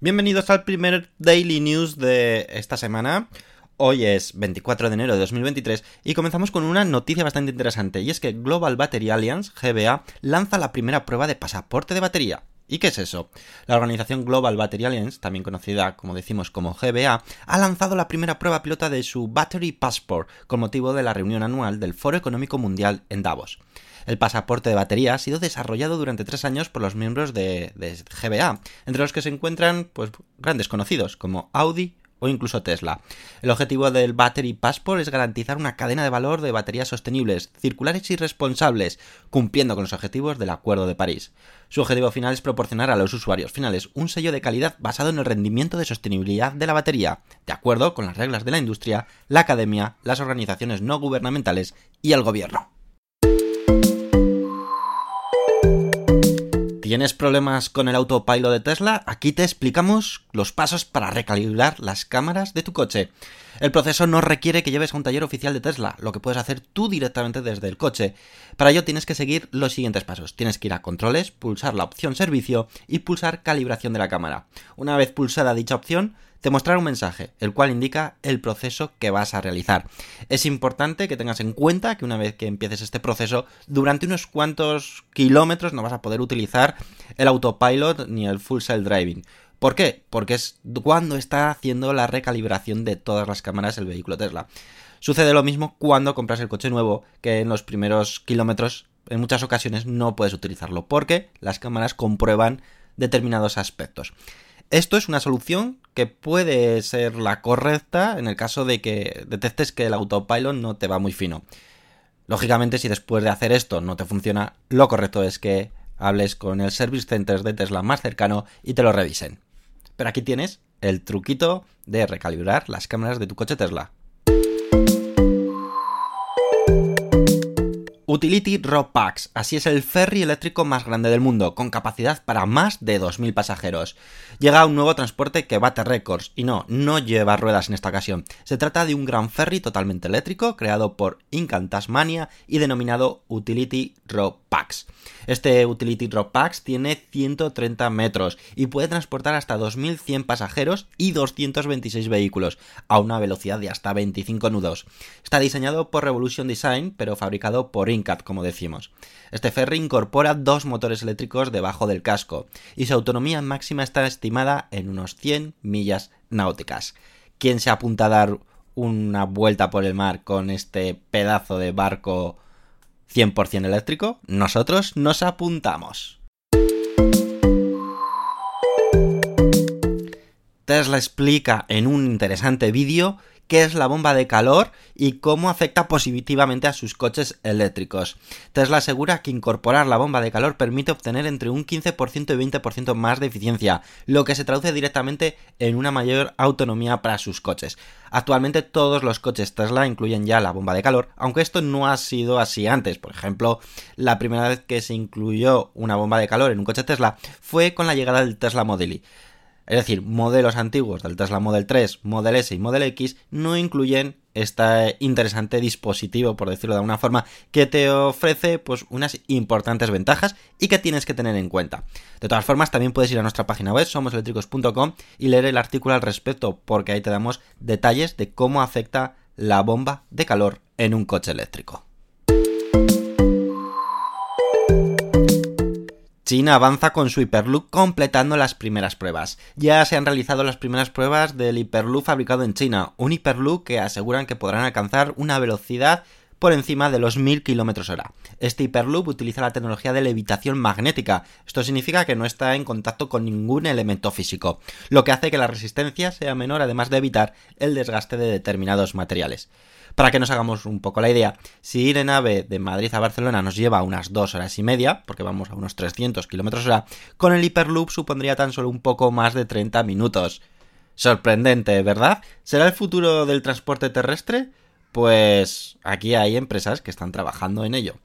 Bienvenidos al primer Daily News de esta semana. Hoy es 24 de enero de 2023 y comenzamos con una noticia bastante interesante y es que Global Battery Alliance, GBA, lanza la primera prueba de pasaporte de batería. ¿Y qué es eso? La organización Global Battery Alliance, también conocida como decimos como GBA, ha lanzado la primera prueba pilota de su Battery Passport con motivo de la reunión anual del Foro Económico Mundial en Davos. El pasaporte de batería ha sido desarrollado durante tres años por los miembros de, GBA, entre los que se encuentran pues, grandes conocidos como Audi, o incluso Tesla. El objetivo del Battery Passport es garantizar una cadena de valor de baterías sostenibles, circulares y responsables, cumpliendo con los objetivos del Acuerdo de París. Su objetivo final es proporcionar a los usuarios finales un sello de calidad basado en el rendimiento de sostenibilidad de la batería, de acuerdo con las reglas de la industria, la academia, las organizaciones no gubernamentales y el gobierno. ¿Tienes problemas con el autopilot de Tesla? Aquí te explicamos los pasos para recalibrar las cámaras de tu coche. El proceso no requiere que lleves a un taller oficial de Tesla, lo que puedes hacer tú directamente desde el coche. Para ello tienes que seguir los siguientes pasos. Tienes que ir a controles, pulsar la opción servicio y pulsar calibración de la cámara. Una vez pulsada dicha opción, te mostrará un mensaje, el cual indica el proceso que vas a realizar. Es importante que tengas en cuenta que una vez que empieces este proceso, durante unos cuantos kilómetros no vas a poder utilizar el autopilot ni el full self driving. ¿Por qué? Porque es cuando está haciendo la recalibración de todas las cámaras el vehículo Tesla. Sucede lo mismo cuando compras el coche nuevo, que en los primeros kilómetros en muchas ocasiones no puedes utilizarlo, porque las cámaras comprueban determinados aspectos. Esto es una solución que puede ser la correcta en el caso de que detectes que el autopilot no te va muy fino. Lógicamente, si después de hacer esto no te funciona, lo correcto es que hables con el service center de Tesla más cercano y te lo revisen. Pero aquí tienes el truquito de recalibrar las cámaras de tu coche Tesla. Utility Packs, así es el ferry eléctrico más grande del mundo, con capacidad para más de 2.000 pasajeros. Llega un nuevo transporte que bate récords, y no, no lleva ruedas en esta ocasión. Se trata de un gran ferry totalmente eléctrico, creado por Incan Tasmania y denominado Utility Rob Este Utility Drop Packs tiene 130 metros y puede transportar hasta 2.100 pasajeros y 226 vehículos a una velocidad de hasta 25 nudos. Está diseñado por Revolution Design, pero fabricado por Incat, como decimos. Este ferry incorpora dos motores eléctricos debajo del casco y su autonomía máxima está estimada en unos 100 millas náuticas. ¿Quién se apunta a dar una vuelta por el mar con este pedazo de barco 100% eléctrico, nosotros nos apuntamos. Tesla explica en un interesante vídeo qué es la bomba de calor y cómo afecta positivamente a sus coches eléctricos. Tesla asegura que incorporar la bomba de calor permite obtener entre un 15% y 20% más de eficiencia, lo que se traduce directamente en una mayor autonomía para sus coches. Actualmente todos los coches Tesla incluyen ya la bomba de calor, aunque esto no ha sido así antes. Por ejemplo, la primera vez que se incluyó una bomba de calor en un coche Tesla fue con la llegada del Tesla Model Y. Es decir, modelos antiguos del Tesla Model 3, Model S y Model X no incluyen este interesante dispositivo, por decirlo de alguna forma, que te ofrece pues unas importantes ventajas y que tienes que tener en cuenta. De todas formas, también puedes ir a nuestra página web somoseléctricos.com y leer el artículo al respecto, porque ahí te damos detalles de cómo afecta la bomba de calor en un coche eléctrico. China avanza con su Hyperloop completando las primeras pruebas. Ya se han realizado las primeras pruebas del Hyperloop fabricado en China, un Hyperloop que aseguran que podrán alcanzar una velocidad por encima de los 1000 km hora. Este Hyperloop utiliza la tecnología de levitación magnética. Esto significa que no está en contacto con ningún elemento físico, lo que hace que la resistencia sea menor además de evitar el desgaste de determinados materiales. Para que nos hagamos un poco la idea, si ir en AVE de Madrid a Barcelona nos lleva unas 2 horas y media, porque vamos a unos 300 km hora, con el Hyperloop supondría tan solo un poco más de 30 minutos. Sorprendente, ¿verdad? ¿Será el futuro del transporte terrestre? Pues aquí hay empresas que están trabajando en ello.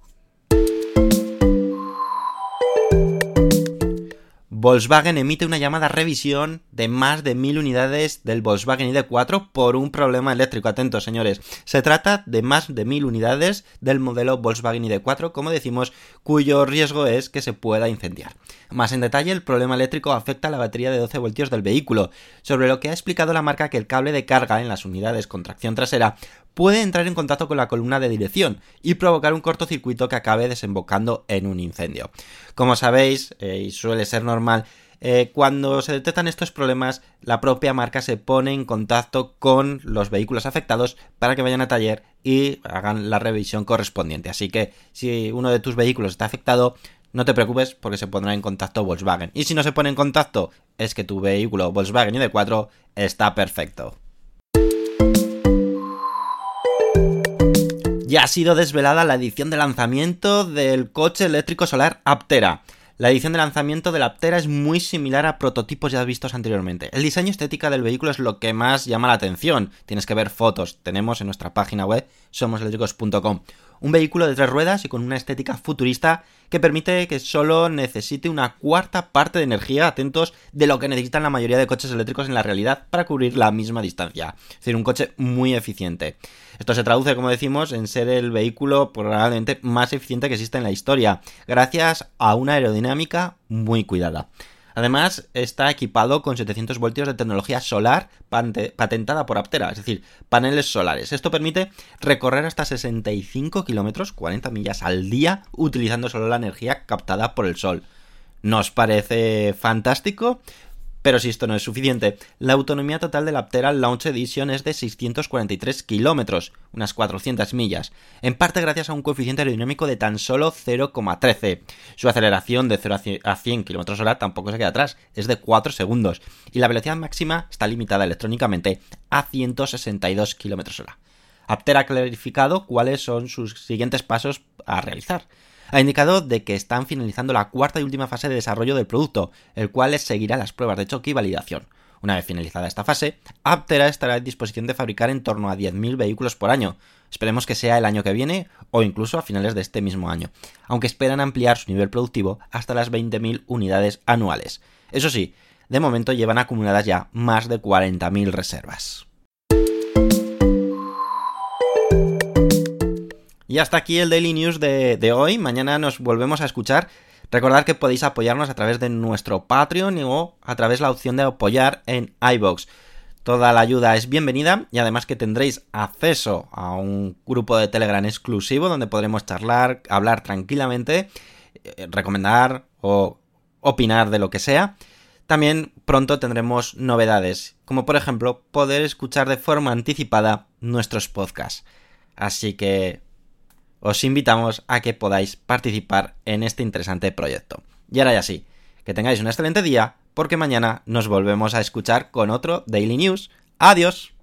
Volkswagen emite una llamada revisión de más de mil unidades del Volkswagen ID4 por un problema eléctrico. Atentos, señores. Se trata de más de mil unidades del modelo Volkswagen ID4, como decimos, cuyo riesgo es que se pueda incendiar. Más en detalle, el problema eléctrico afecta a la batería de 12 voltios del vehículo, sobre lo que ha explicado la marca que el cable de carga en las unidades con tracción trasera puede entrar en contacto con la columna de dirección y provocar un cortocircuito que acabe desembocando en un incendio. Como sabéis, eh, y suele ser normal, eh, cuando se detectan estos problemas, la propia marca se pone en contacto con los vehículos afectados para que vayan a taller y hagan la revisión correspondiente. Así que si uno de tus vehículos está afectado, no te preocupes porque se pondrá en contacto Volkswagen. Y si no se pone en contacto, es que tu vehículo Volkswagen ID4 está perfecto. Ya ha sido desvelada la edición de lanzamiento del coche eléctrico solar Aptera. La edición de lanzamiento del Aptera es muy similar a prototipos ya vistos anteriormente. El diseño estética del vehículo es lo que más llama la atención. Tienes que ver fotos, tenemos en nuestra página web somoseléctricos.com. Un vehículo de tres ruedas y con una estética futurista que permite que solo necesite una cuarta parte de energía, atentos, de lo que necesitan la mayoría de coches eléctricos en la realidad para cubrir la misma distancia. Es decir, un coche muy eficiente. Esto se traduce, como decimos, en ser el vehículo probablemente más eficiente que existe en la historia, gracias a una aerodinámica muy cuidada. Además, está equipado con 700 voltios de tecnología solar patentada por Aptera, es decir, paneles solares. Esto permite recorrer hasta 65 kilómetros, 40 millas al día, utilizando solo la energía captada por el sol. ¿Nos parece fantástico? Pero si esto no es suficiente, la autonomía total de la Aptera Launch Edition es de 643 kilómetros, unas 400 millas, en parte gracias a un coeficiente aerodinámico de tan solo 0,13. Su aceleración de 0 a 100 km hora tampoco se queda atrás, es de 4 segundos, y la velocidad máxima está limitada electrónicamente a 162 km hora. Aptera ha clarificado cuáles son sus siguientes pasos a realizar ha indicado de que están finalizando la cuarta y última fase de desarrollo del producto, el cual seguirá las pruebas de choque y validación. Una vez finalizada esta fase, Aptera estará en disposición de fabricar en torno a 10.000 vehículos por año. Esperemos que sea el año que viene o incluso a finales de este mismo año, aunque esperan ampliar su nivel productivo hasta las 20.000 unidades anuales. Eso sí, de momento llevan acumuladas ya más de 40.000 reservas. Y hasta aquí el Daily News de, hoy. Mañana nos volvemos a escuchar. Recordad que podéis apoyarnos a través de nuestro Patreon o a través de la opción de apoyar en iBox. Toda la ayuda es bienvenida y además que tendréis acceso a un grupo de Telegram exclusivo donde podremos charlar, hablar tranquilamente, eh, recomendar o opinar de lo que sea. También pronto tendremos novedades, como por ejemplo poder escuchar de forma anticipada nuestros podcasts. Así que os invitamos a que podáis participar en este interesante proyecto. Y ahora ya sí, que tengáis un excelente día, porque mañana nos volvemos a escuchar con otro Daily News. Adiós.